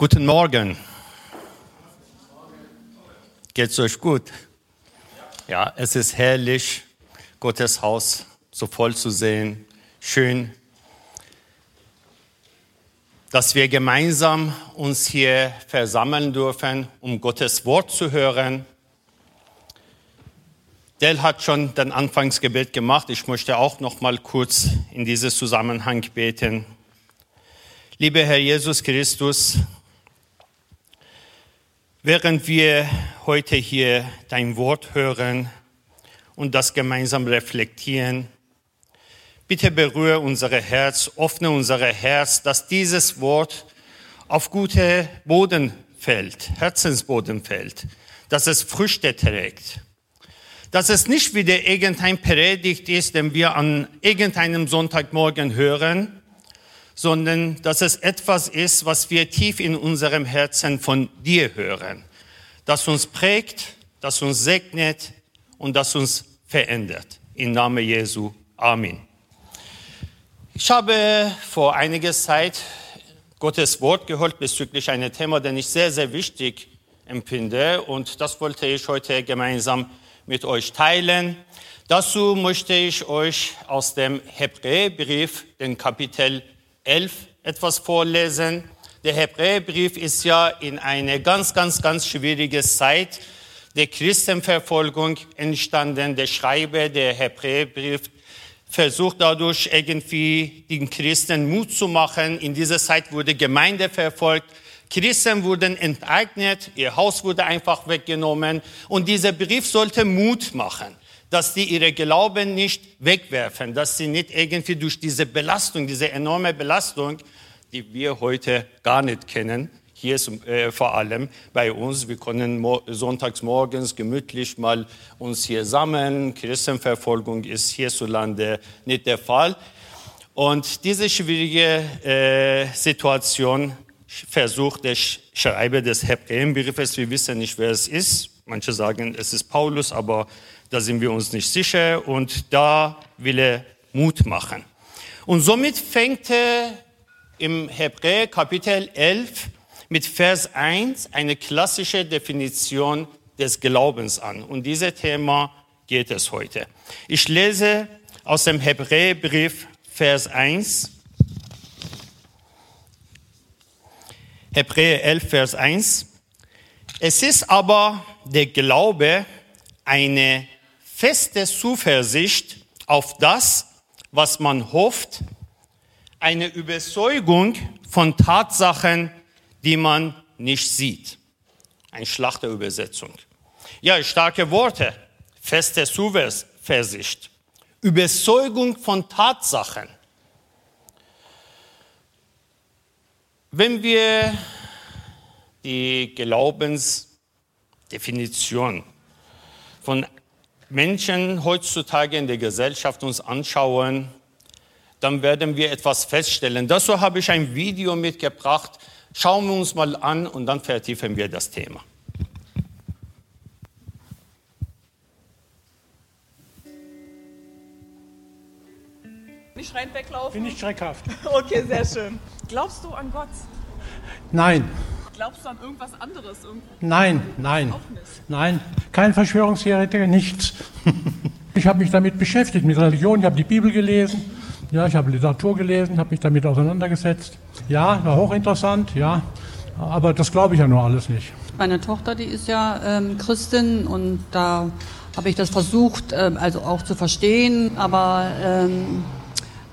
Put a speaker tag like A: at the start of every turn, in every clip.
A: Guten Morgen. Geht's euch gut? Ja, es ist herrlich, Gottes Haus so voll zu sehen. Schön, dass wir gemeinsam uns hier versammeln dürfen, um Gottes Wort zu hören. Del hat schon den Anfangsgebet gemacht. Ich möchte auch noch mal kurz in dieses Zusammenhang beten. Lieber Herr Jesus Christus, Während wir heute hier dein Wort hören und das gemeinsam reflektieren, bitte berühre unser Herz, öffne unser Herz, dass dieses Wort auf gute Boden fällt, Herzensboden fällt, dass es Früchte trägt, dass es nicht wieder irgendein Predigt ist, den wir an irgendeinem Sonntagmorgen hören, sondern dass es etwas ist, was wir tief in unserem Herzen von dir hören, das uns prägt, das uns segnet und das uns verändert. Im Namen Jesu. Amen. Ich habe vor einiger Zeit Gottes Wort gehört bezüglich einem Thema, den ich sehr, sehr wichtig empfinde und das wollte ich heute gemeinsam mit euch teilen. Dazu möchte ich euch aus dem Hebräerbrief, den Kapitel 11 etwas vorlesen. Der Hebräerbrief ist ja in eine ganz, ganz, ganz schwierige Zeit der Christenverfolgung entstanden. Der Schreiber der Hebräerbrief versucht dadurch irgendwie den Christen Mut zu machen. In dieser Zeit wurde Gemeinde verfolgt. Christen wurden enteignet, ihr Haus wurde einfach weggenommen und dieser Brief sollte Mut machen dass sie ihre Glauben nicht wegwerfen, dass sie nicht irgendwie durch diese Belastung, diese enorme Belastung, die wir heute gar nicht kennen, hier ist, äh, vor allem bei uns, wir können sonntags morgens gemütlich mal uns hier sammeln. Christenverfolgung ist hierzulande nicht der Fall. Und diese schwierige äh, Situation versucht der Schreiber des Hebräerbriefes, wir wissen nicht, wer es ist. Manche sagen, es ist Paulus, aber da sind wir uns nicht sicher und da will er Mut machen. Und somit fängt er im Hebräer Kapitel 11 mit Vers 1 eine klassische Definition des Glaubens an. Und dieses Thema geht es heute. Ich lese aus dem Hebräerbrief Vers 1. Hebräer 11, Vers 1. Es ist aber der Glaube eine feste Zuversicht auf das, was man hofft, eine Überzeugung von Tatsachen, die man nicht sieht. Ein Schlachterübersetzung. Ja, starke Worte. Feste Zuversicht. Überzeugung von Tatsachen. Wenn wir die Glaubensdefinition von Menschen heutzutage in der Gesellschaft uns anschauen, dann werden wir etwas feststellen. Dazu habe ich ein Video mitgebracht. Schauen wir uns mal an und dann vertiefen wir das Thema.
B: Nicht schreiend weglaufen?
C: Bin ich schreckhaft.
B: Okay, sehr schön. Glaubst du an Gott?
C: Nein.
B: Glaubst du an irgendwas anderes? Irgendwo?
C: Nein, nein. Nein, kein Verschwörungstheoretiker, nichts. Ich habe mich damit beschäftigt, mit Religion, ich habe die Bibel gelesen, ja, ich habe Literatur gelesen, habe mich damit auseinandergesetzt. Ja, war hochinteressant, ja, aber das glaube ich ja nur alles nicht.
D: Meine Tochter, die ist ja ähm, Christin und da habe ich das versucht, ähm, also auch zu verstehen, aber ähm,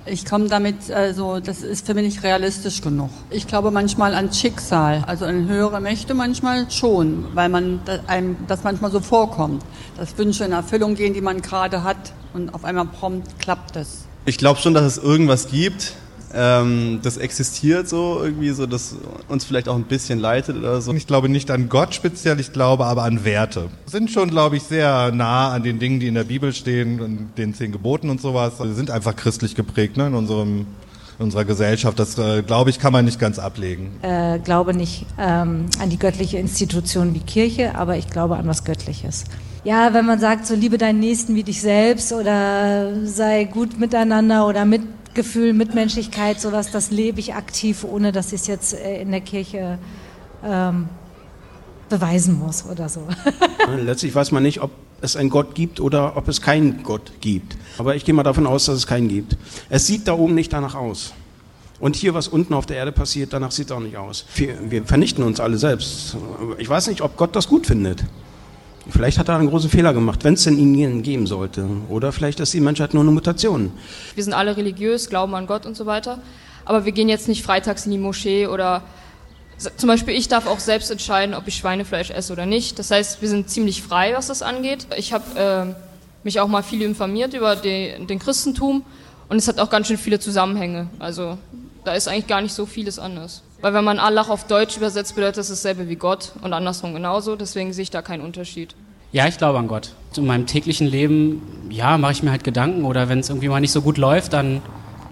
D: ich komme damit, also das ist für mich nicht realistisch genug. Ich glaube manchmal an Schicksal, also an höhere Mächte manchmal schon, weil man einem das manchmal so vorkommt, dass Wünsche in Erfüllung gehen, die man gerade hat und auf einmal prompt klappt es.
E: Ich glaube schon, dass es irgendwas gibt, ähm, das existiert so irgendwie, so dass uns vielleicht auch ein bisschen leitet oder so.
F: Ich glaube nicht an Gott speziell, ich glaube aber an Werte. Sind schon, glaube ich, sehr nah an den Dingen, die in der Bibel stehen, und den zehn Geboten und sowas. Wir sind einfach christlich geprägt ne, in unserem in unserer Gesellschaft. Das, äh, glaube ich, kann man nicht ganz ablegen.
G: Äh, glaube nicht ähm, an die göttliche Institution wie Kirche, aber ich glaube an was Göttliches. Ja, wenn man sagt, so liebe deinen Nächsten wie dich selbst oder sei gut miteinander oder Mitgefühl, Mitmenschlichkeit, sowas, das lebe ich aktiv, ohne dass ich es jetzt äh, in der Kirche ähm, beweisen muss oder so.
H: Letztlich weiß man nicht, ob es einen Gott gibt oder ob es keinen Gott gibt. Aber ich gehe mal davon aus, dass es keinen gibt. Es sieht da oben nicht danach aus. Und hier, was unten auf der Erde passiert, danach sieht es auch nicht aus. Wir, wir vernichten uns alle selbst. Ich weiß nicht, ob Gott das gut findet. Vielleicht hat er einen großen Fehler gemacht, wenn es denn ihn geben sollte. Oder vielleicht ist die Menschheit nur eine Mutation.
I: Wir sind alle religiös, glauben an Gott und so weiter. Aber wir gehen jetzt nicht freitags in die Moschee oder zum Beispiel ich darf auch selbst entscheiden, ob ich Schweinefleisch esse oder nicht. Das heißt, wir sind ziemlich frei, was das angeht. Ich habe äh, mich auch mal viel informiert über die, den Christentum und es hat auch ganz schön viele Zusammenhänge. Also da ist eigentlich gar nicht so vieles anders. Weil wenn man Allah auf Deutsch übersetzt, bedeutet das dasselbe wie Gott und andersrum genauso. Deswegen sehe ich da keinen Unterschied.
J: Ja, ich glaube an Gott. In meinem täglichen Leben, ja, mache ich mir halt Gedanken oder wenn es irgendwie mal nicht so gut läuft, dann,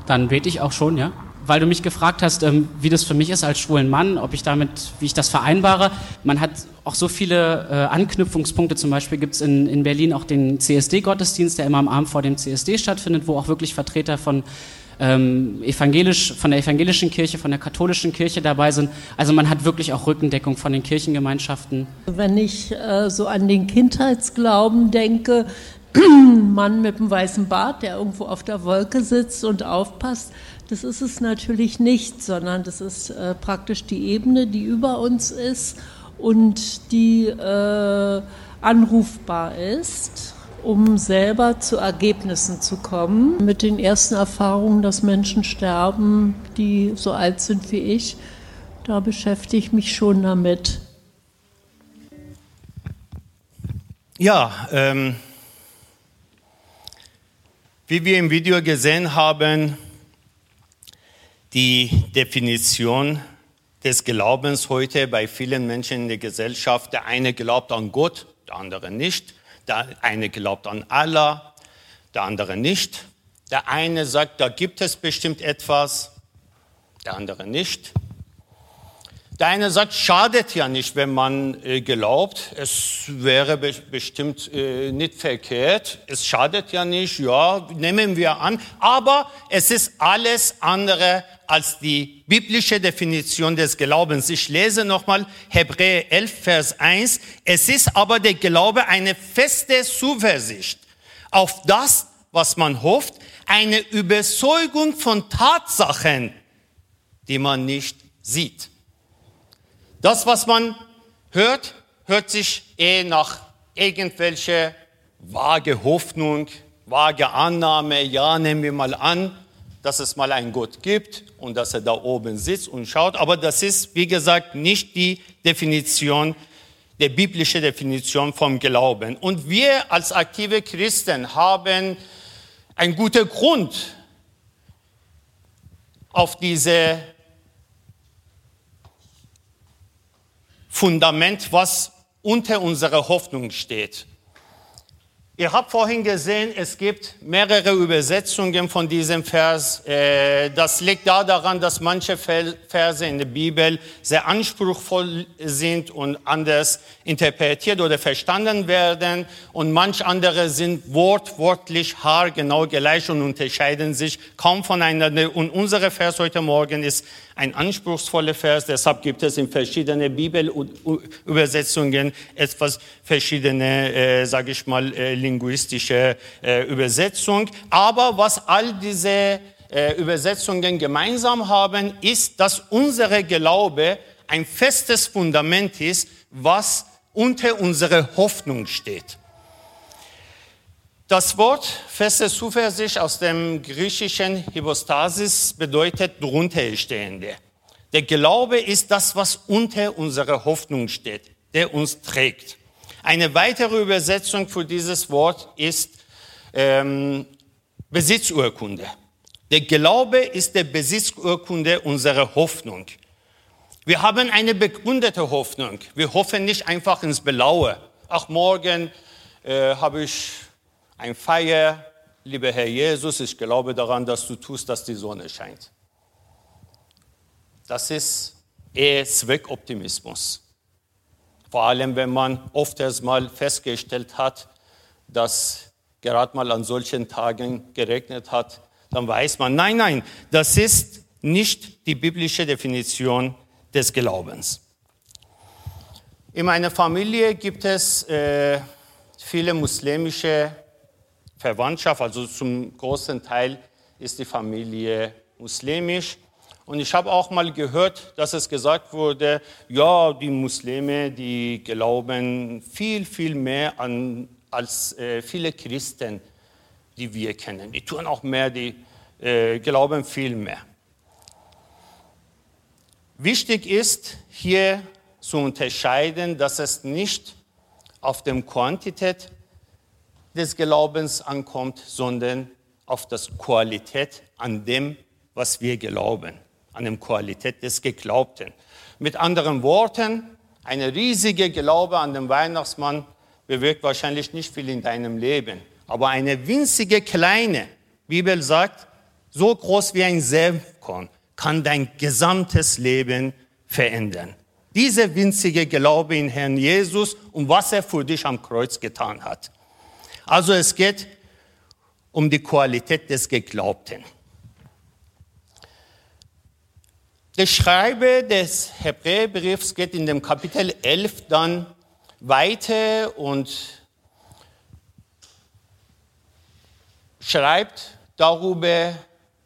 J: dann bete ich auch schon, ja. Weil du mich gefragt hast, ähm, wie das für mich ist als schwulen Mann, ob ich damit, wie ich das vereinbare. Man hat auch so viele äh, Anknüpfungspunkte. Zum Beispiel gibt es in, in Berlin auch den CSD-Gottesdienst, der immer am Abend vor dem CSD stattfindet, wo auch wirklich Vertreter von ähm, evangelisch, von der evangelischen Kirche, von der katholischen Kirche dabei sind. Also man hat wirklich auch Rückendeckung von den Kirchengemeinschaften.
K: Wenn ich äh, so an den Kindheitsglauben denke, Mann mit dem weißen Bart, der irgendwo auf der Wolke sitzt und aufpasst, das ist es natürlich nicht, sondern das ist äh, praktisch die Ebene, die über uns ist und die äh, anrufbar ist um selber zu Ergebnissen zu kommen. Mit den ersten Erfahrungen, dass Menschen sterben, die so alt sind wie ich, da beschäftige ich mich schon damit.
A: Ja, ähm, wie wir im Video gesehen haben, die Definition des Glaubens heute bei vielen Menschen in der Gesellschaft, der eine glaubt an Gott, der andere nicht. Der eine glaubt an Allah, der andere nicht. Der eine sagt, da gibt es bestimmt etwas, der andere nicht. Der eine sagt, schadet ja nicht, wenn man äh, glaubt. Es wäre be bestimmt äh, nicht verkehrt. Es schadet ja nicht, ja, nehmen wir an. Aber es ist alles andere als die biblische Definition des Glaubens. Ich lese nochmal Hebräer 11, Vers 1. Es ist aber der Glaube eine feste Zuversicht auf das, was man hofft, eine Überzeugung von Tatsachen, die man nicht sieht. Das, was man hört, hört sich eh nach irgendwelche vage Hoffnung, vage Annahme, ja, nehmen wir mal an, dass es mal einen Gott gibt und dass er da oben sitzt und schaut. Aber das ist, wie gesagt, nicht die Definition, der biblische Definition vom Glauben. Und wir als aktive Christen haben einen guten Grund, auf diese Fundament, was unter unserer Hoffnung steht. Ihr habt vorhin gesehen, es gibt mehrere Übersetzungen von diesem Vers. Äh, das liegt da daran, dass manche Verse in der Bibel sehr anspruchsvoll sind und anders interpretiert oder verstanden werden. Und manch andere sind wortwörtlich haargenau gleich und unterscheiden sich kaum voneinander. Und unser Vers heute Morgen ist ein anspruchsvoller Vers, deshalb gibt es in verschiedenen Bibelübersetzungen etwas verschiedene, äh, sage ich mal, äh, linguistische äh, Übersetzung. Aber was all diese äh, Übersetzungen gemeinsam haben, ist, dass unser Glaube ein festes Fundament ist, was unter unserer Hoffnung steht. Das Wort feste Zuversicht aus dem griechischen Hypostasis bedeutet drunterstehende. Der Glaube ist das, was unter unserer Hoffnung steht, der uns trägt. Eine weitere Übersetzung für dieses Wort ist ähm, Besitzurkunde. Der Glaube ist der Besitzurkunde unserer Hoffnung. Wir haben eine begründete Hoffnung. Wir hoffen nicht einfach ins Belaue. Ach, morgen äh, habe ich ein Feier, lieber Herr Jesus, ich glaube daran, dass du tust, dass die Sonne scheint. Das ist eher Zweckoptimismus. Vor allem, wenn man oft erst mal festgestellt hat, dass gerade mal an solchen Tagen geregnet hat, dann weiß man, nein, nein, das ist nicht die biblische Definition des Glaubens. In meiner Familie gibt es äh, viele muslimische Verwandtschaft, also zum großen Teil ist die Familie muslimisch. Und ich habe auch mal gehört, dass es gesagt wurde, ja, die Muslime, die glauben viel, viel mehr an, als äh, viele Christen, die wir kennen. Die tun auch mehr, die äh, glauben viel mehr. Wichtig ist hier zu unterscheiden, dass es nicht auf die Quantität des Glaubens ankommt, sondern auf das Qualität an dem, was wir glauben an der Qualität des Geglaubten. Mit anderen Worten, eine riesige Glaube an den Weihnachtsmann bewirkt wahrscheinlich nicht viel in deinem Leben. Aber eine winzige kleine, Bibel sagt, so groß wie ein Senfkorn, kann dein gesamtes Leben verändern. Diese winzige Glaube in Herrn Jesus und was er für dich am Kreuz getan hat. Also es geht um die Qualität des Geglaubten. Der Schreiber des Hebräerbriefs geht in dem Kapitel 11 dann weiter und schreibt darüber,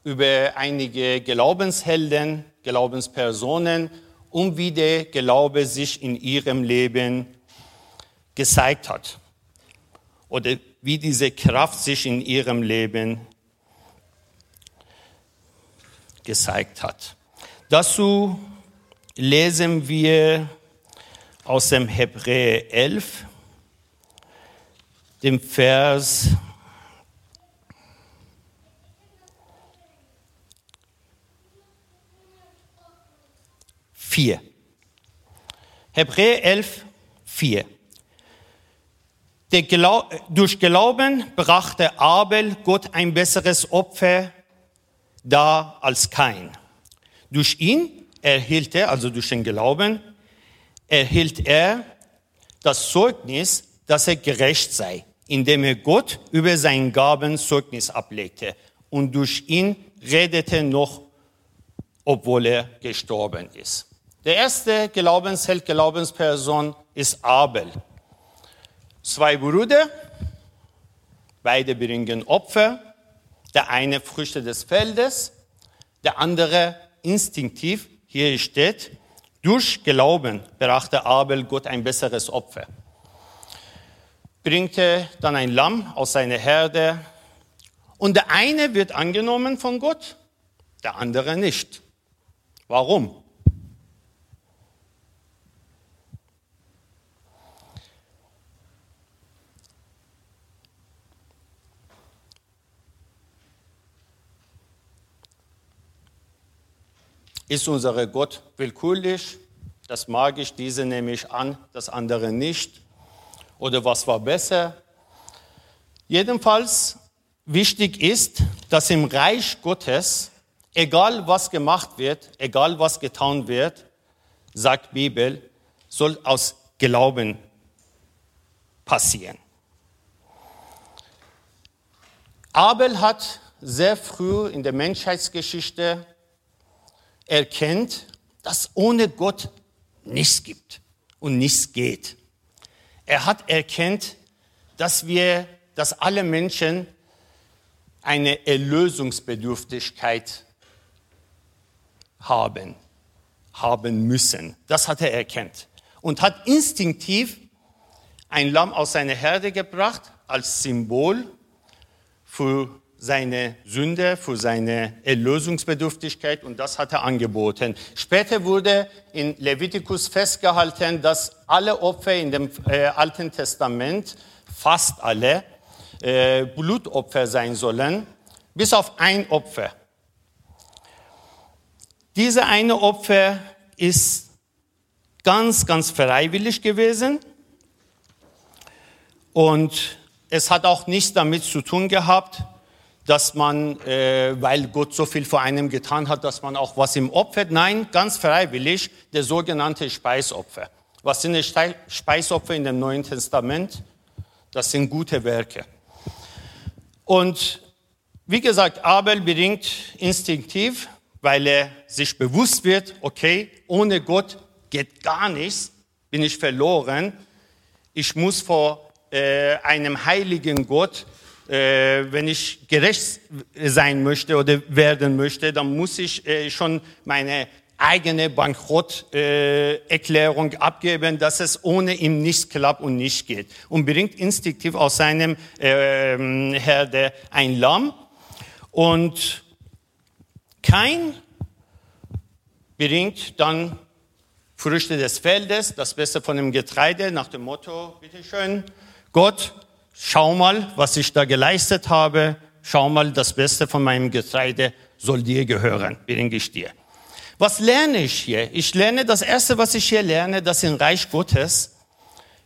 A: über einige Glaubenshelden, Glaubenspersonen und wie der Glaube sich in ihrem Leben gezeigt hat. Oder wie diese Kraft sich in ihrem Leben gezeigt hat. Dazu lesen wir aus dem Hebräer 11, dem Vers vier. Hebräer 11, 4. Glau durch Glauben brachte Abel Gott ein besseres Opfer dar als kein. Durch ihn erhielt er, also durch den Glauben, erhielt er das Zeugnis, dass er gerecht sei, indem er Gott über seinen Gaben Zeugnis ablegte. Und durch ihn redete noch, obwohl er gestorben ist. Der erste Glaubensheld, Glaubensperson ist Abel. Zwei Brüder, beide bringen Opfer. Der eine Früchte des Feldes, der andere instinktiv, hier steht, durch Glauben brachte Abel Gott ein besseres Opfer. Bringte dann ein Lamm aus seiner Herde und der eine wird angenommen von Gott, der andere nicht. Warum? Ist unser Gott willkürlich? Das mag ich, diese nehme ich an, das andere nicht. Oder was war besser? Jedenfalls wichtig ist, dass im Reich Gottes, egal was gemacht wird, egal was getan wird, sagt Bibel, soll aus Glauben passieren. Abel hat sehr früh in der Menschheitsgeschichte erkennt, dass ohne Gott nichts gibt und nichts geht. Er hat erkennt, dass wir, dass alle Menschen eine Erlösungsbedürftigkeit haben, haben müssen. Das hat er erkennt und hat instinktiv ein Lamm aus seiner Herde gebracht als Symbol für seine Sünde, für seine Erlösungsbedürftigkeit und das hat er angeboten. Später wurde in Levitikus festgehalten, dass alle Opfer in dem äh, Alten Testament, fast alle, äh, Blutopfer sein sollen, bis auf ein Opfer. Diese eine Opfer ist ganz, ganz freiwillig gewesen und es hat auch nichts damit zu tun gehabt, dass man, äh, weil Gott so viel vor einem getan hat, dass man auch was im Opfer. Nein, ganz freiwillig, der sogenannte Speisopfer. Was sind die Speisopfer in dem Neuen Testament? Das sind gute Werke. Und wie gesagt, Abel bringt instinktiv, weil er sich bewusst wird, okay, ohne Gott geht gar nichts, bin ich verloren. Ich muss vor äh, einem heiligen Gott, äh, wenn ich gerecht sein möchte oder werden möchte, dann muss ich äh, schon meine eigene Bankrotterklärung äh, abgeben, dass es ohne ihn nicht klappt und nicht geht. Und bringt instinktiv aus seinem äh, Herde ein Lamm. Und kein bringt dann Früchte des Feldes, das Beste von dem Getreide, nach dem Motto, bitteschön, Gott, schau mal, was ich da geleistet habe, schau mal, das Beste von meinem Getreide soll dir gehören, bringe ich dir. Was lerne ich hier? Ich lerne, das Erste, was ich hier lerne, dass im Reich Gottes,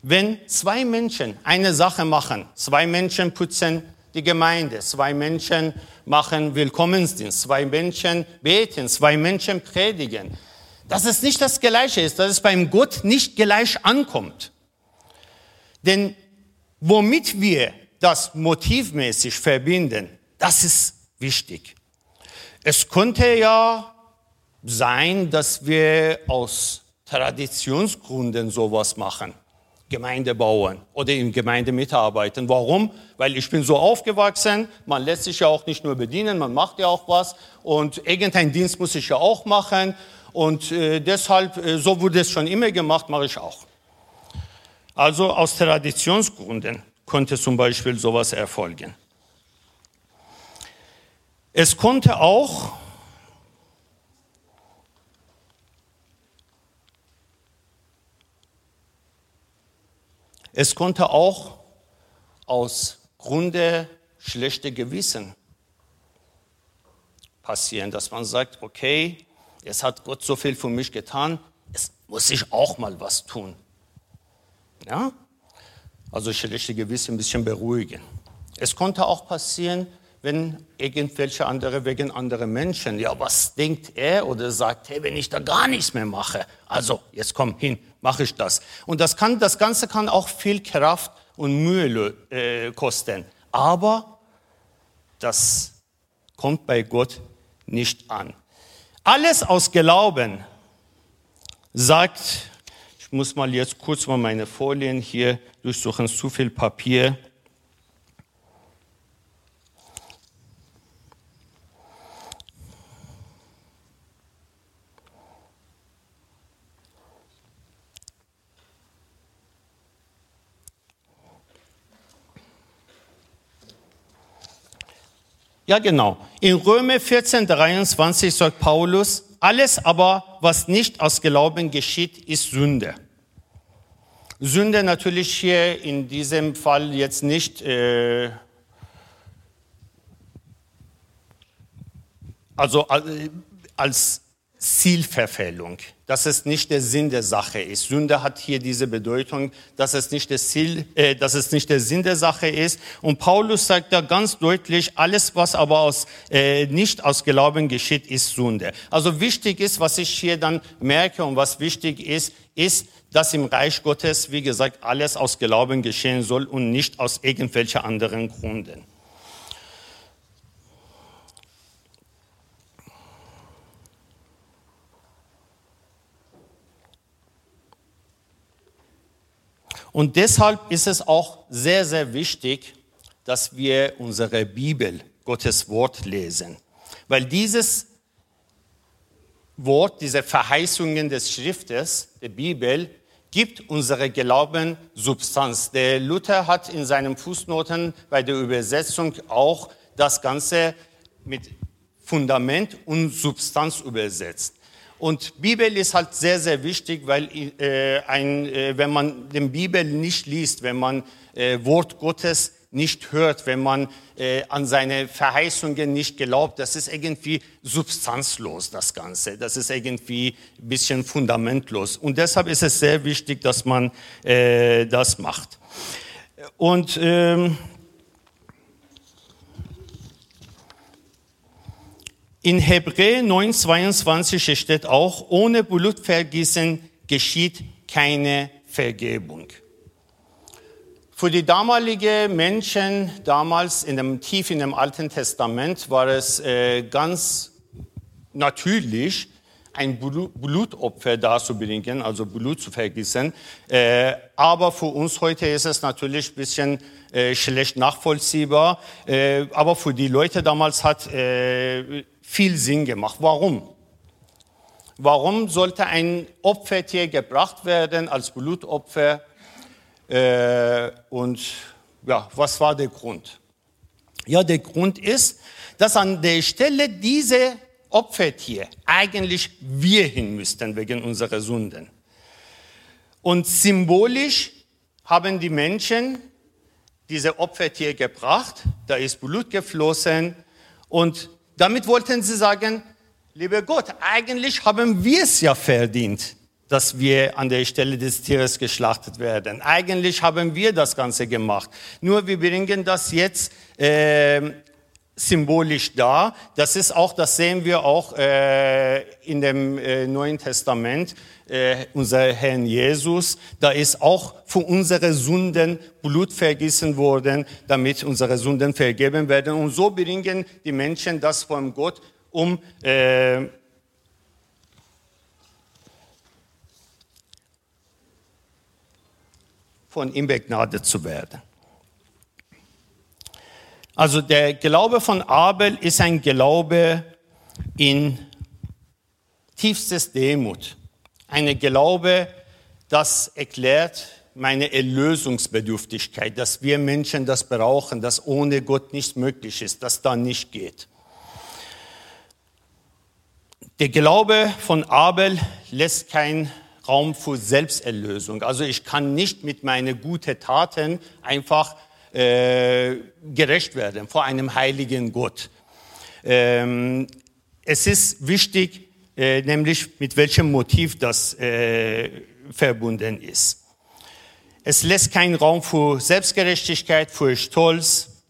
A: wenn zwei Menschen eine Sache machen, zwei Menschen putzen die Gemeinde, zwei Menschen machen Willkommensdienst, zwei Menschen beten, zwei Menschen predigen, dass es nicht das Gleiche ist, dass es beim Gott nicht gleich ankommt. Denn womit wir das motivmäßig verbinden, das ist wichtig. Es könnte ja sein, dass wir aus Traditionsgründen sowas machen. Gemeinde bauen oder in Gemeinde mitarbeiten. Warum? Weil ich bin so aufgewachsen, man lässt sich ja auch nicht nur bedienen, man macht ja auch was und irgendein Dienst muss ich ja auch machen und äh, deshalb, äh, so wurde es schon immer gemacht, mache ich auch. Also aus Traditionsgründen konnte zum Beispiel sowas erfolgen. Es konnte auch Es konnte auch aus Grunde schlechte Gewissen passieren, dass man sagt, okay, jetzt hat Gott so viel für mich getan, jetzt muss ich auch mal was tun. Ja? Also schlechte Gewissen ein bisschen beruhigen. Es konnte auch passieren, wenn irgendwelche andere wegen andere Menschen, ja, was denkt er oder sagt, hey, wenn ich da gar nichts mehr mache, also jetzt komm hin, mache ich das. Und das kann, das Ganze kann auch viel Kraft und Mühe äh, kosten. Aber das kommt bei Gott nicht an. Alles aus Glauben sagt, ich muss mal jetzt kurz mal meine Folien hier durchsuchen, zu viel Papier. Ja, genau. In Römer 14, 23 sagt Paulus, alles aber, was nicht aus Glauben geschieht, ist Sünde. Sünde natürlich hier in diesem Fall jetzt nicht äh, also äh, als Zielverfehlung, dass es nicht der Sinn der Sache ist. Sünde hat hier diese Bedeutung, dass es nicht, das Ziel, äh, dass es nicht der Sinn der Sache ist. Und Paulus sagt da ganz deutlich, alles, was aber aus, äh, nicht aus Glauben geschieht, ist Sünde. Also wichtig ist, was ich hier dann merke und was wichtig ist, ist, dass im Reich Gottes, wie gesagt, alles aus Glauben geschehen soll und nicht aus irgendwelchen anderen Gründen. Und deshalb ist es auch sehr, sehr wichtig, dass wir unsere Bibel, Gottes Wort lesen. Weil dieses Wort, diese Verheißungen des Schriftes, der Bibel, gibt unsere Glauben Substanz. Der Luther hat in seinen Fußnoten bei der Übersetzung auch das Ganze mit Fundament und Substanz übersetzt. Und Bibel ist halt sehr, sehr wichtig, weil äh, ein, äh, wenn man den Bibel nicht liest, wenn man äh, Wort Gottes nicht hört, wenn man äh, an seine Verheißungen nicht glaubt, das ist irgendwie substanzlos, das Ganze. Das ist irgendwie ein bisschen fundamentlos. Und deshalb ist es sehr wichtig, dass man äh, das macht. Und ähm, In Hebräer 9,22 steht auch, ohne Blutvergießen geschieht keine Vergebung. Für die damaligen Menschen, damals in dem, tief in dem Alten Testament, war es äh, ganz natürlich, ein Blu- Blutopfer darzubringen, also Blut zu vergießen. Äh, aber für uns heute ist es natürlich ein bisschen äh, schlecht nachvollziehbar. Äh, aber für die Leute damals hat äh, viel Sinn gemacht. Warum? Warum sollte ein Opfertier gebracht werden als Blutopfer? Äh, und ja, was war der Grund? Ja, der Grund ist, dass an der Stelle diese Opfertier eigentlich wir hin müssten wegen unserer Sünden. Und symbolisch haben die Menschen diese Opfertier gebracht, da ist Blut geflossen und damit wollten sie sagen, lieber Gott, eigentlich haben wir es ja verdient, dass wir an der Stelle des Tieres geschlachtet werden. Eigentlich haben wir das Ganze gemacht. Nur wir bringen das jetzt äh, symbolisch dar. Das ist auch, das sehen wir auch äh, in dem äh, Neuen Testament, äh, unser Herrn Jesus. Da ist auch für unsere Sünden Blut vergießen worden, damit unsere Sünden vergeben werden. Und so bringen die Menschen das von Gott, um äh, von ihm begnadet zu werden. Also der Glaube von Abel ist ein Glaube in tiefstes Demut. Eine Glaube, das erklärt meine Erlösungsbedürftigkeit, dass wir Menschen das brauchen, dass ohne Gott nichts möglich ist, dass da nicht geht. Der Glaube von Abel lässt keinen Raum für Selbsterlösung. Also ich kann nicht mit meinen guten Taten einfach äh, gerecht werden vor einem heiligen Gott. Ähm, es ist wichtig, äh, nämlich mit welchem Motiv das äh, verbunden ist. Es lässt keinen Raum für Selbstgerechtigkeit, für Stolz,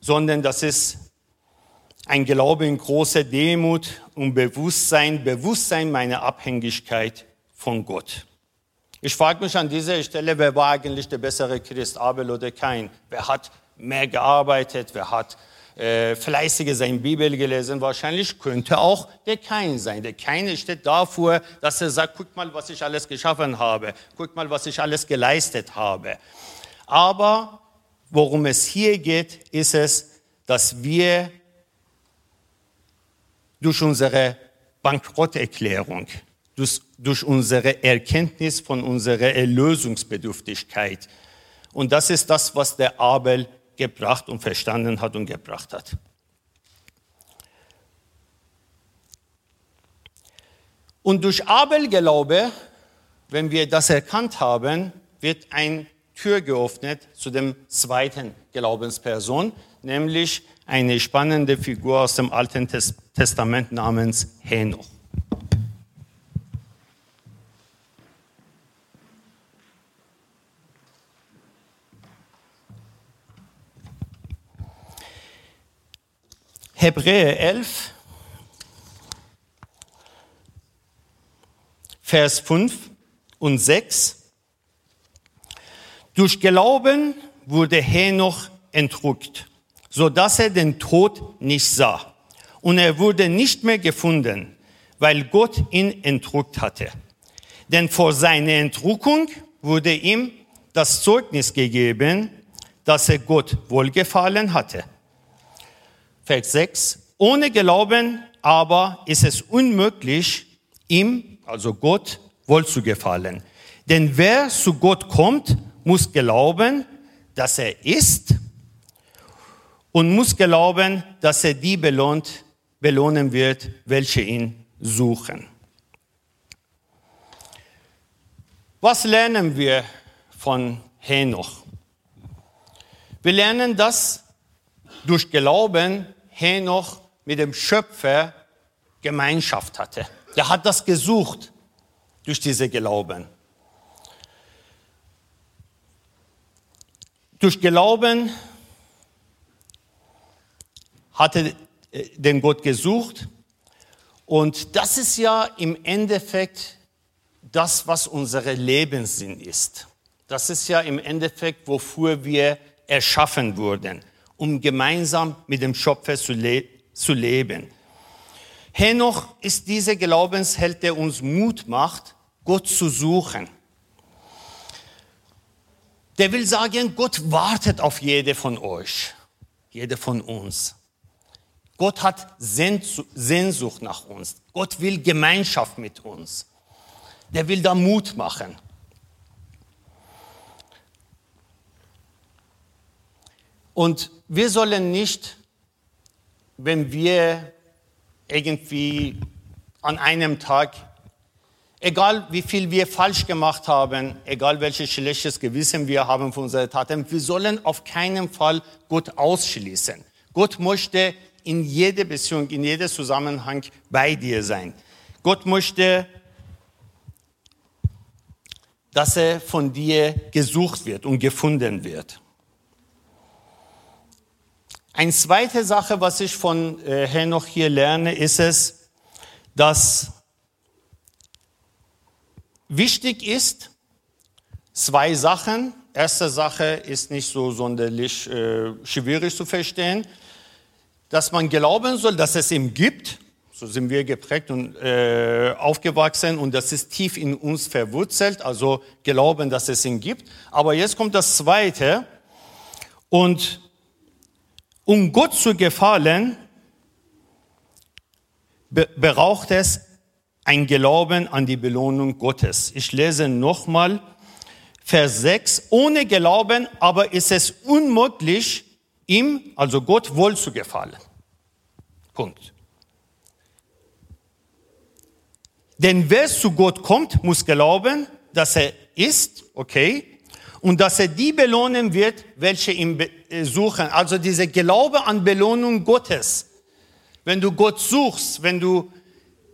A: sondern das ist ein Glaube in große Demut und Bewusstsein, Bewusstsein meiner Abhängigkeit von Gott. Ich frage mich an dieser Stelle, wer war eigentlich der bessere Christ, Abel oder Kain? Wer hat mehr gearbeitet? Wer hat äh, fleißiger seine Bibel gelesen? Wahrscheinlich könnte auch der Kain sein. Der Kain steht dafür, dass er sagt, guck mal, was ich alles geschaffen habe. Guck mal, was ich alles geleistet habe. Aber worum es hier geht, ist es, dass wir durch unsere Bankrotterklärung, durch, durch unsere Erkenntnis von unserer Erlösungsbedürftigkeit. Und das ist das, was der Abel gebracht und verstanden hat und gebracht hat. Und durch Abel-Glaube, wenn wir das erkannt haben, wird ein Tür geöffnet zu dem zweiten Glaubensperson, nämlich eine spannende Figur aus dem Alten Testament namens Henoch. Hebräer 11, Vers 5 und 6. Durch Glauben wurde Henoch entrückt, so dass er den Tod nicht sah. Und er wurde nicht mehr gefunden, weil Gott ihn entrückt hatte. Denn vor seiner Entrückung wurde ihm das Zeugnis gegeben, dass er Gott wohlgefallen hatte. Vers 6. Ohne Glauben aber ist es unmöglich, ihm, also Gott, wohlzugefallen. Denn wer zu Gott kommt, muss glauben, dass er ist und muss glauben, dass er die belohnt, belohnen wird, welche ihn suchen. Was lernen wir von Henoch? Wir lernen, dass durch Glauben Henoch mit dem Schöpfer Gemeinschaft hatte. Er hat das gesucht durch diese Glauben. Durch Glauben hatte den Gott gesucht und das ist ja im Endeffekt das, was unser Lebenssinn ist. Das ist ja im Endeffekt, wofür wir erschaffen wurden um gemeinsam mit dem Schöpfer zu, le zu leben. Henoch ist dieser Glaubensheld, der uns Mut macht, Gott zu suchen. Der will sagen, Gott wartet auf jede von euch, jede von uns. Gott hat Sehnsucht nach uns. Gott will Gemeinschaft mit uns. Der will da Mut machen. Und wir sollen nicht, wenn wir irgendwie an einem Tag, egal wie viel wir falsch gemacht haben, egal welches schlechtes Gewissen wir haben von unseren Taten, wir sollen auf keinen Fall Gott ausschließen. Gott möchte in jeder Beziehung, in jedem Zusammenhang bei dir sein. Gott möchte, dass er von dir gesucht wird und gefunden wird. Eine zweite Sache, was ich von äh, Henoch hier lerne, ist es, dass wichtig ist, zwei Sachen. Erste Sache ist nicht so sonderlich äh, schwierig zu verstehen, dass man glauben soll, dass es ihm gibt. So sind wir geprägt und äh, aufgewachsen und das ist tief in uns verwurzelt, also glauben, dass es ihn gibt. Aber jetzt kommt das Zweite und um Gott zu gefallen, braucht es ein Glauben an die Belohnung Gottes. Ich lese nochmal Vers 6. Ohne Glauben aber ist es unmöglich, ihm, also Gott, wohl zu gefallen. Punkt. Denn wer zu Gott kommt, muss glauben, dass er ist, okay, und dass er die belohnen wird, welche ihn äh, suchen. Also diese Glaube an Belohnung Gottes. Wenn du Gott suchst, wenn du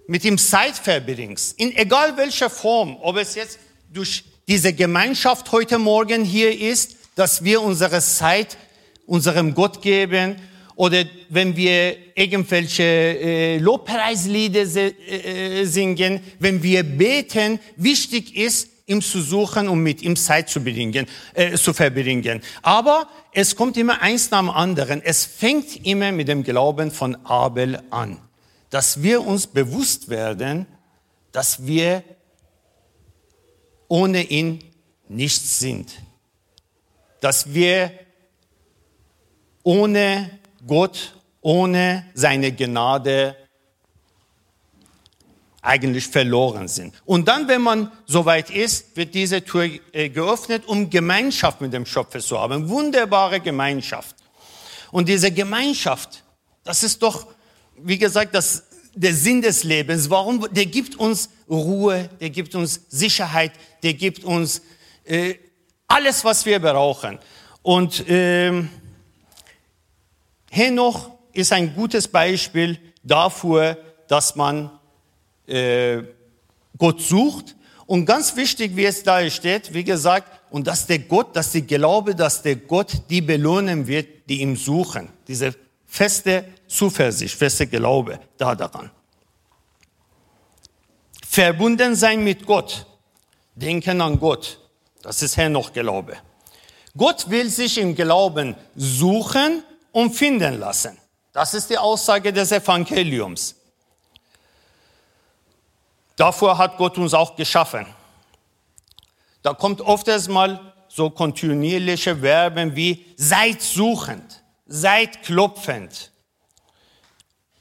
A: mit ihm Zeit verbringst, in egal welcher Form, ob es jetzt durch diese Gemeinschaft heute Morgen hier ist, dass wir unsere Zeit unserem Gott geben, oder wenn wir irgendwelche äh, Lobpreislieder äh, singen, wenn wir beten, wichtig ist, ihm zu suchen und mit ihm Zeit zu, bedingen, äh, zu verbringen. Aber es kommt immer eins nach dem anderen. Es fängt immer mit dem Glauben von Abel an. Dass wir uns bewusst werden, dass wir ohne ihn nichts sind. Dass wir ohne Gott, ohne seine Gnade eigentlich verloren sind. Und dann, wenn man soweit ist, wird diese Tür äh, geöffnet, um Gemeinschaft mit dem Schöpfer zu haben. Wunderbare Gemeinschaft. Und diese Gemeinschaft, das ist doch, wie gesagt, das, der Sinn des Lebens. Warum? Der gibt uns Ruhe, der gibt uns Sicherheit, der gibt uns äh, alles, was wir brauchen. Und äh, Henoch ist ein gutes Beispiel dafür, dass man äh, Gott sucht. Und ganz wichtig, wie es da steht, wie gesagt, und dass der Gott, dass die Glaube, dass der Gott die belohnen wird, die ihm suchen. Diese feste Zuversicht, feste Glaube da daran. Verbunden sein mit Gott, denken an Gott, das ist Herr noch Glaube. Gott will sich im Glauben suchen und finden lassen. Das ist die Aussage des Evangeliums. Dafür hat Gott uns auch geschaffen. Da kommt oft erstmal so kontinuierliche Verben wie seid suchend, seid klopfend.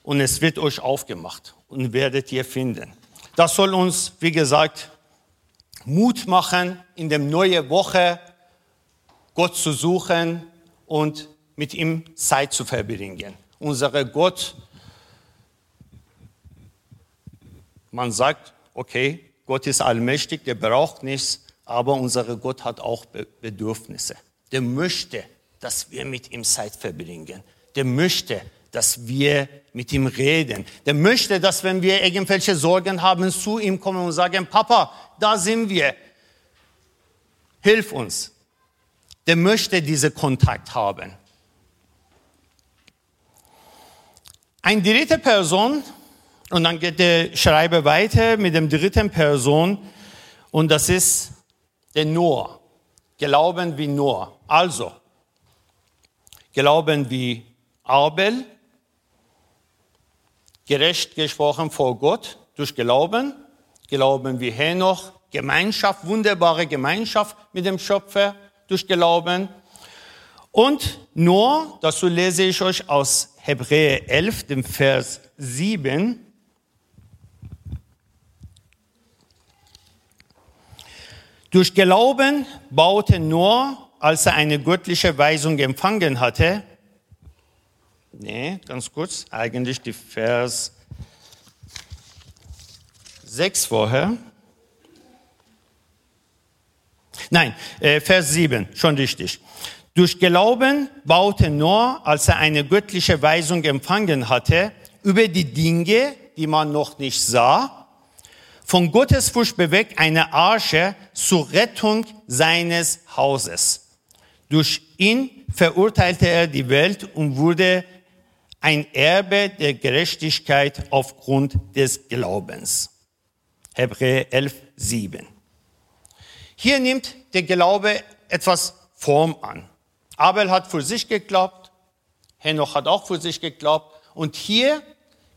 A: Und es wird euch aufgemacht und werdet ihr finden. Das soll uns, wie gesagt, Mut machen, in der neuen Woche Gott zu suchen und mit ihm Zeit zu verbringen. Unser Gott Man sagt, okay, Gott ist allmächtig, der braucht nichts, aber unser Gott hat auch Bedürfnisse. Der möchte, dass wir mit ihm Zeit verbringen. Der möchte, dass wir mit ihm reden. Der möchte, dass wenn wir irgendwelche Sorgen haben, zu ihm kommen und sagen, Papa, da sind wir. Hilf uns. Der möchte diesen Kontakt haben. Eine dritte Person und dann geht der Schreiber weiter mit dem dritten Person und das ist der Noah. Glauben wie Noah. Also, Glauben wie Abel, gerecht gesprochen vor Gott durch Glauben. Glauben wie Henoch, Gemeinschaft, wunderbare Gemeinschaft mit dem Schöpfer durch Glauben. Und nur, dazu lese ich euch aus Hebräer 11, dem Vers 7. Durch Glauben baute Noah, als er eine göttliche Weisung empfangen hatte, nee, ganz kurz, eigentlich die Vers 6 vorher. Nein, äh, Vers 7, schon richtig. Durch Glauben baute Noah, als er eine göttliche Weisung empfangen hatte, über die Dinge, die man noch nicht sah, von Gottes Furcht bewegt eine Arche zur Rettung seines Hauses. Durch ihn verurteilte er die Welt und wurde ein Erbe der Gerechtigkeit aufgrund des Glaubens. Hebräer 11, 7. Hier nimmt der Glaube etwas Form an. Abel hat für sich geglaubt, Henoch hat auch für sich geglaubt und hier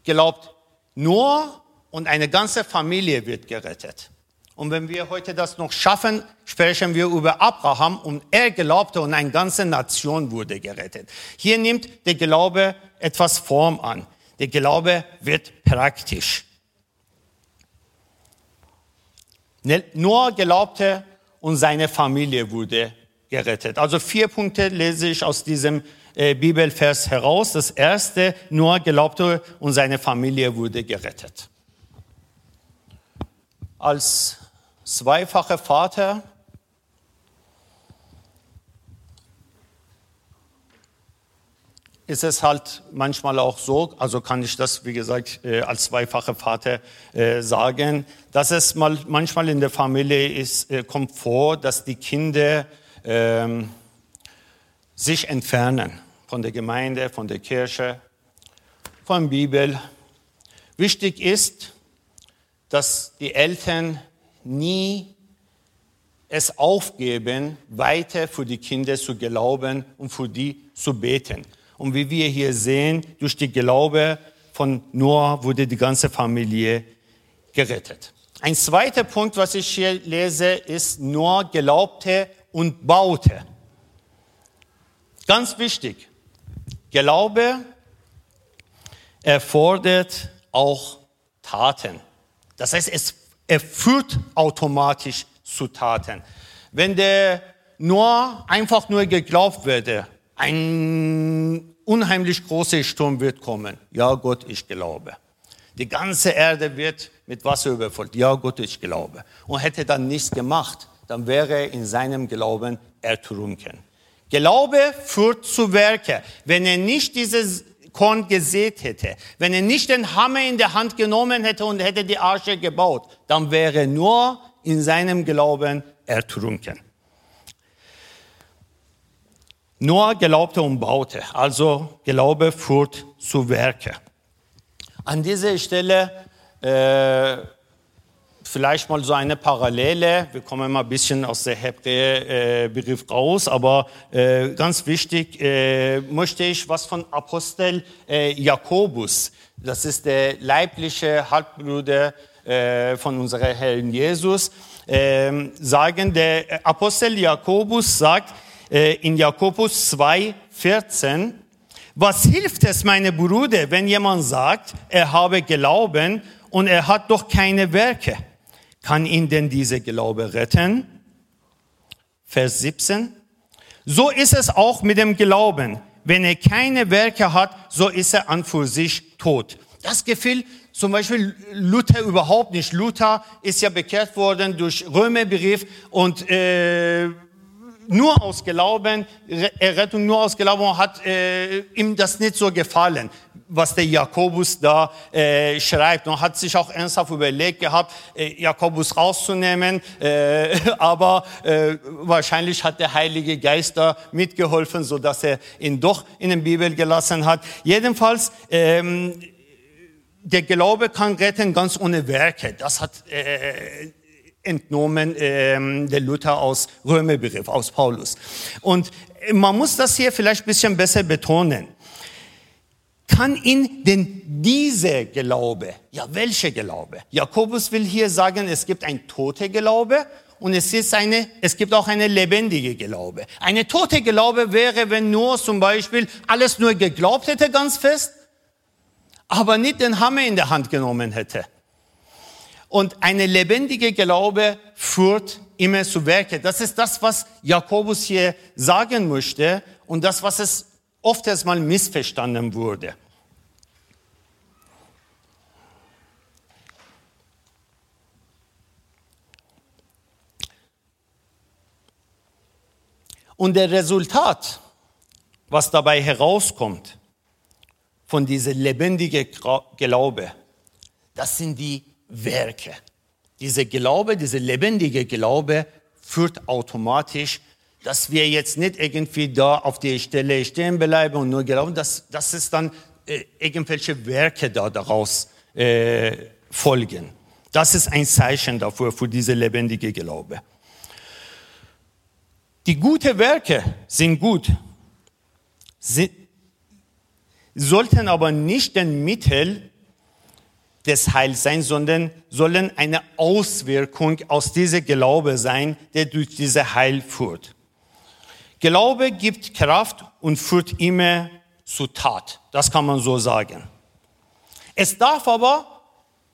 A: glaubt Noah und eine ganze Familie wird gerettet. Und wenn wir heute das noch schaffen, sprechen wir über Abraham und er glaubte und eine ganze Nation wurde gerettet. Hier nimmt der Glaube etwas Form an. Der Glaube wird praktisch. Noah glaubte und seine Familie wurde gerettet. Also vier Punkte lese ich aus diesem äh, Bibelvers heraus. Das erste, Noah glaubte und seine Familie wurde gerettet. Als zweifacher Vater ist es halt manchmal auch so, also kann ich das, wie gesagt, äh, als zweifacher Vater äh, sagen, dass es mal manchmal in der Familie ist, kommt vor, dass die Kinder ähm, sich entfernen von der Gemeinde, von der Kirche, von der Bibel. Wichtig ist, dass die Eltern nie es aufgeben, weiter für die Kinder zu glauben und für die zu beten. Und wie wir hier sehen, durch die Glaube von Noah wurde die ganze Familie gerettet. Ein zweiter Punkt, was ich hier lese, ist, Noah glaubte und baute. Ganz wichtig, Glaube erfordert auch Taten. Das heißt, es er führt automatisch zu Taten. Wenn der nur einfach nur geglaubt würde, ein unheimlich großer Sturm wird kommen. Ja, Gott, ich glaube. Die ganze Erde wird mit Wasser überfüllt. Ja, Gott, ich glaube. Und hätte dann nichts gemacht, dann wäre er in seinem Glauben ertrunken. Glaube führt zu Werke. Wenn er nicht dieses Korn gesät hätte, wenn er nicht den Hammer in der Hand genommen hätte und hätte die Arche gebaut, dann wäre nur in seinem Glauben ertrunken. Noah glaubte und baute, also Glaube führt zu Werke. An dieser Stelle äh, vielleicht mal so eine Parallele. Wir kommen mal ein bisschen aus der Hebräer-Begriff raus, aber äh, ganz wichtig äh, möchte ich was von Apostel äh, Jakobus, das ist der leibliche Halbbruder äh, von unserem Herrn Jesus, äh, sagen. Der Apostel Jakobus sagt äh, in Jakobus 2, 14, was hilft es, meine Brüder, wenn jemand sagt, er habe Glauben und er hat doch keine Werke? Kann ihn denn dieser Glaube retten? Vers 17. So ist es auch mit dem Glauben. Wenn er keine Werke hat, so ist er an für sich tot. Das gefiel zum Beispiel Luther überhaupt nicht. Luther ist ja bekehrt worden durch Römerbrief und äh, nur aus Glauben, Errettung nur aus Glauben hat äh, ihm das nicht so gefallen was der Jakobus da äh, schreibt und hat sich auch ernsthaft überlegt gehabt, äh, Jakobus rauszunehmen, äh, aber äh, wahrscheinlich hat der Heilige Geist da mitgeholfen, so dass er ihn doch in den Bibel gelassen hat. Jedenfalls ähm, der Glaube kann retten ganz ohne Werke. Das hat äh, entnommen ähm, der Luther aus Römerbrief, aus Paulus. Und man muss das hier vielleicht bisschen besser betonen. Kann ihn denn diese Glaube, ja welche Glaube? Jakobus will hier sagen, es gibt ein tote Glaube und es, ist eine, es gibt auch eine lebendige Glaube. Eine tote Glaube wäre, wenn nur zum Beispiel alles nur geglaubt hätte ganz fest, aber nicht den Hammer in der Hand genommen hätte. Und eine lebendige Glaube führt immer zu Werke. Das ist das, was Jakobus hier sagen möchte und das, was es oft erstmal missverstanden wurde. Und der Resultat, was dabei herauskommt von dieser lebendigen Glaube, das sind die Werke. Dieser Glaube, dieser lebendige Glaube führt automatisch, dass wir jetzt nicht irgendwie da auf der Stelle stehen bleiben und nur glauben, dass, dass es dann äh, irgendwelche Werke da daraus äh, folgen. Das ist ein Zeichen dafür, für diese lebendige Glaube. Die guten Werke sind gut, sie sollten aber nicht ein Mittel des Heils sein, sondern sollen eine Auswirkung aus diesem Glaube sein, der durch diese Heil führt. Glaube gibt Kraft und führt immer zu Tat. Das kann man so sagen. Es darf aber,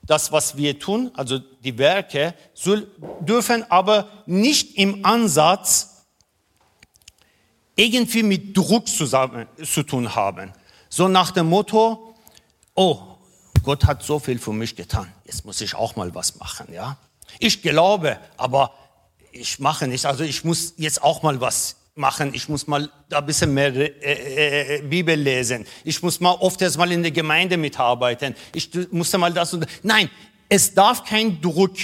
A: das was wir tun, also die Werke, dürfen aber nicht im Ansatz irgendwie mit Druck zusammen, zu tun haben. So nach dem Motto, oh, Gott hat so viel für mich getan, jetzt muss ich auch mal was machen, ja. Ich glaube, aber ich mache nicht, also ich muss jetzt auch mal was machen, ich muss mal da ein bisschen mehr äh, äh, äh Bibel lesen, ich muss mal oft mal in der Gemeinde mitarbeiten, ich musste mal das und Nein, es darf kein Druck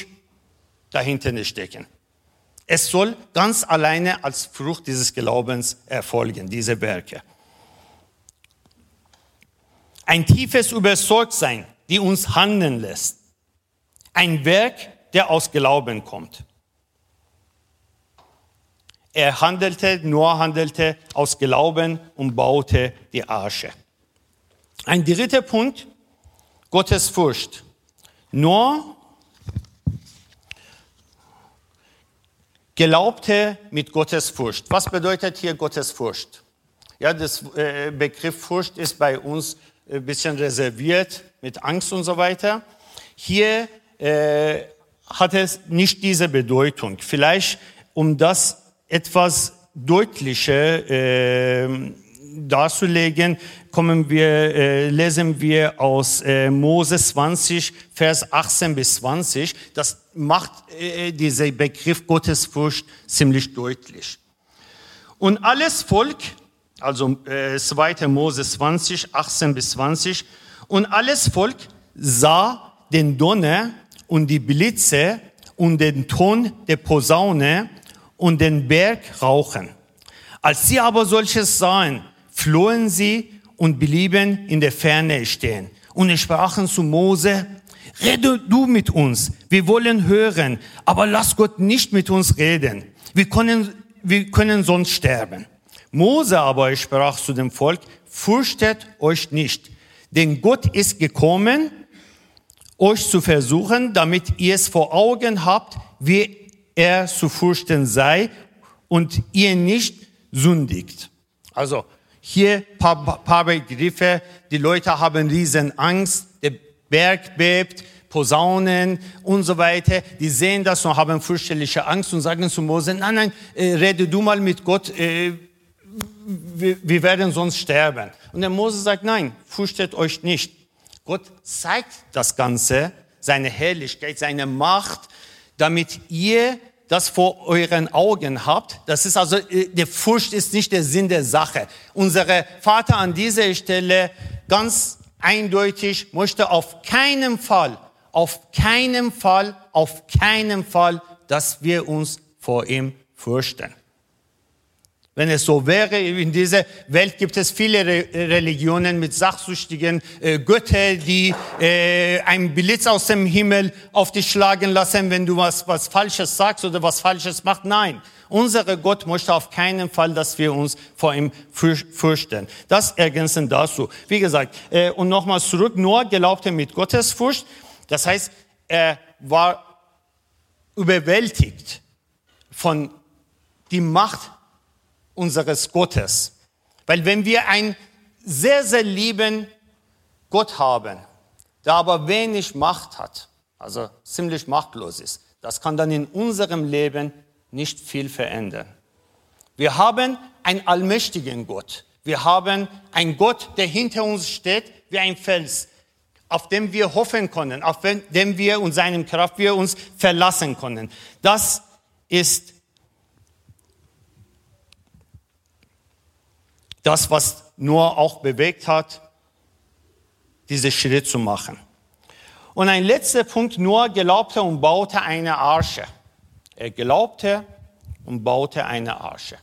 A: dahinter stecken. Es soll ganz alleine als Frucht dieses Glaubens erfolgen, diese Werke. Ein tiefes Überzeugtsein, die uns handeln lässt. Ein Werk, der aus Glauben kommt. Er handelte, Noah handelte aus Glauben und baute die Arche. Ein dritter Punkt, Gottes Furcht. Noah Glaubte mit Gottes Furcht. Was bedeutet hier Gottes Furcht? Ja, das äh, Begriff Furcht ist bei uns ein bisschen reserviert mit Angst und so weiter. Hier äh, hat es nicht diese Bedeutung. Vielleicht, um das etwas deutlicher äh, darzulegen, kommen wir, äh, lesen wir aus äh, Mose 20, Vers 18 bis 20. Das macht äh, dieser Begriff Gottesfurcht ziemlich deutlich. Und alles Volk, also äh, 2. Mose 20, 18 bis 20, und alles Volk sah den Donner und die Blitze und den Ton der Posaune und den Berg rauchen. Als sie aber solches sahen, flohen sie und blieben in der Ferne stehen und sprachen zu Mose, rede du mit uns, wir wollen hören, aber lass Gott nicht mit uns reden, wir können, wir können sonst sterben. Mose aber sprach zu dem Volk, fürchtet euch nicht, denn Gott ist gekommen, euch zu versuchen, damit ihr es vor Augen habt, wie er zu fürchten sei und ihr nicht sündigt. Also hier paar, paar Begriffe. Die Leute haben riesen Angst. Der Berg bebt, Posaunen und so weiter. Die sehen das und haben fürchterliche Angst und sagen zu Mose, nein, nein, äh, rede du mal mit Gott. Äh, wir, wir werden sonst sterben. Und der Mose sagt, nein, fürchtet euch nicht. Gott zeigt das Ganze, seine Herrlichkeit, seine Macht, damit ihr das vor euren Augen habt. Das ist also, äh, der Furcht ist nicht der Sinn der Sache. Unser Vater an dieser Stelle ganz eindeutig möchte auf keinen Fall, auf keinen Fall, auf keinen Fall, dass wir uns vor ihm fürchten. Wenn es so wäre, in dieser Welt gibt es viele Re Religionen mit sachsüchtigen äh, Götter, die äh, einen Blitz aus dem Himmel auf dich schlagen lassen, wenn du was, was Falsches sagst oder was Falsches machst. Nein, unser Gott möchte auf keinen Fall, dass wir uns vor ihm fürchten. Das ergänzen dazu. Wie gesagt, äh, und nochmals zurück, Noah glaubte mit Gottesfurcht. Das heißt, er war überwältigt von die Macht unseres Gottes. Weil wenn wir einen sehr, sehr lieben Gott haben, der aber wenig Macht hat, also ziemlich machtlos ist, das kann dann in unserem Leben nicht viel verändern. Wir haben einen allmächtigen Gott. Wir haben einen Gott, der hinter uns steht wie ein Fels, auf dem wir hoffen können, auf dem wir und seinem Kraft wir uns verlassen können. Das ist das, was Noah auch bewegt hat, diese Schritt zu machen. Und ein letzter Punkt, Noah glaubte und baute eine Arche. Er glaubte und baute eine Arche.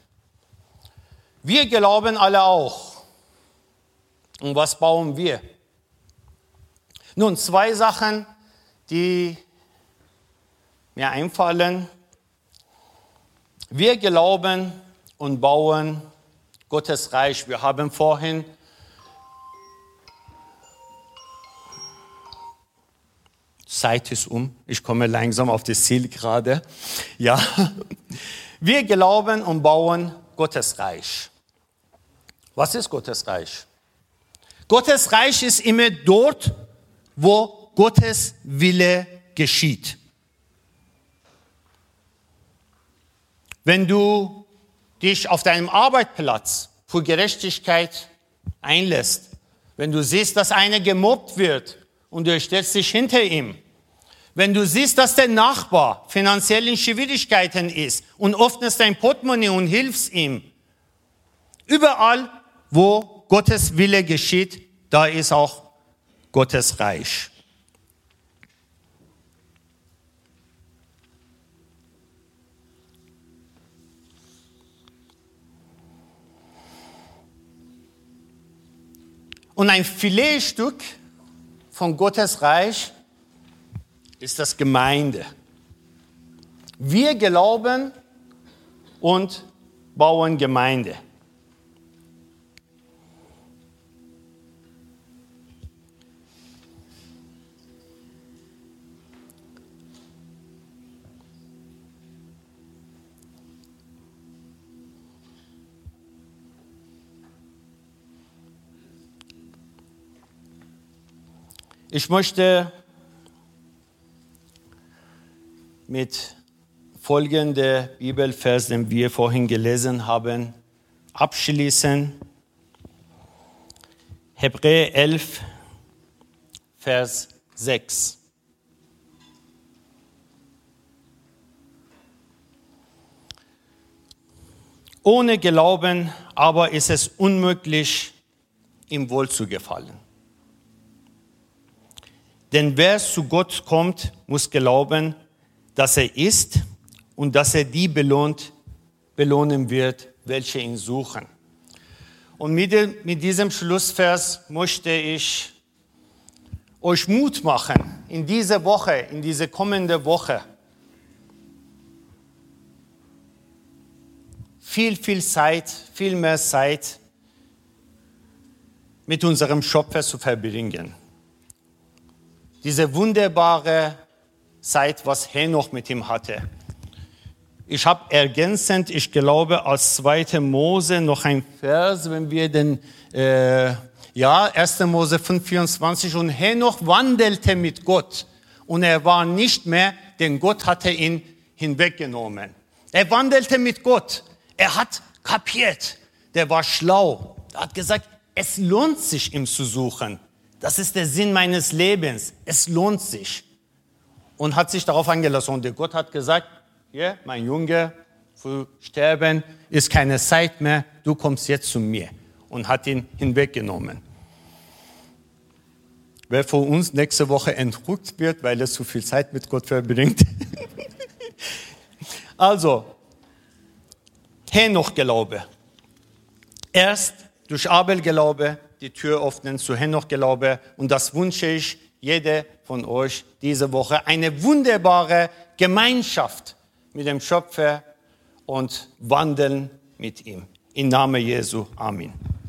A: Wir glauben alle auch. Und was bauen wir? Nun, zwei Sachen, die mir einfallen. Wir glauben und bauen Gottes Reich. Wir haben vorhin Zeit ist um. Ich komme langsam auf das Ziel gerade. Ja. Wir glauben und bauen Gottes Reich. Was ist Gottes Reich? Gottes Reich ist immer dort, wo Gottes Wille geschieht. Wenn du dich auf deinem Arbeitsplatz für Gerechtigkeit einlässt, wenn du siehst, dass einer gemobbt wird und du stellst dich hinter ihm, wenn du siehst, dass der Nachbar finanziell in Schwierigkeiten ist und öffnest dein Portemonnaie und hilfst ihm, überall, wo Gottes Wille geschieht, da ist auch Gottes Reich. Und ein Filetstück von Gottes Reich ist das Gemeinde. Wir glauben und bauen Gemeinde. Ich möchte mit folgenden Bibelvers, den wir vorhin gelesen haben, abschließen. Hebräer 11, Vers 6. Ohne Glauben aber ist es unmöglich, ihm wohl zu gefallen. Denn wer zu Gott kommt, muss glauben, dass er ist und dass er die belohnt, belohnen wird, welche ihn suchen. Und mit, mit diesem Schlussvers möchte ich euch Mut machen, in dieser Woche, in diese kommende Woche, viel, viel Zeit, viel mehr Zeit mit unserem Schöpfer zu verbringen diese wunderbare Zeit, was Henoch mit ihm hatte. Ich habe ergänzend, ich glaube, als zweite Mose noch ein Vers, wenn wir den, äh, ja, 1. Mose 5, 24, und Henoch wandelte mit Gott und er war nicht mehr, denn Gott hatte ihn hinweggenommen. Er wandelte mit Gott. Er hat kapiert. Der war schlau. Er hat gesagt, es lohnt sich, ihm zu suchen. Das ist der Sinn meines Lebens. Es lohnt sich. Und hat sich darauf eingelassen. Und Gott hat gesagt, hier, mein Junge, für Sterben ist keine Zeit mehr, du kommst jetzt zu mir. Und hat ihn hinweggenommen. Wer von uns nächste Woche entrückt wird, weil er zu viel Zeit mit Gott verbringt. also, Henoch Glaube. erst durch Abel Glaube die Tür öffnen zu Henoch Glaube. Und das wünsche ich jede von euch diese Woche. Eine wunderbare Gemeinschaft mit dem Schöpfer und wandeln mit ihm. Im Namen Jesu. Amen.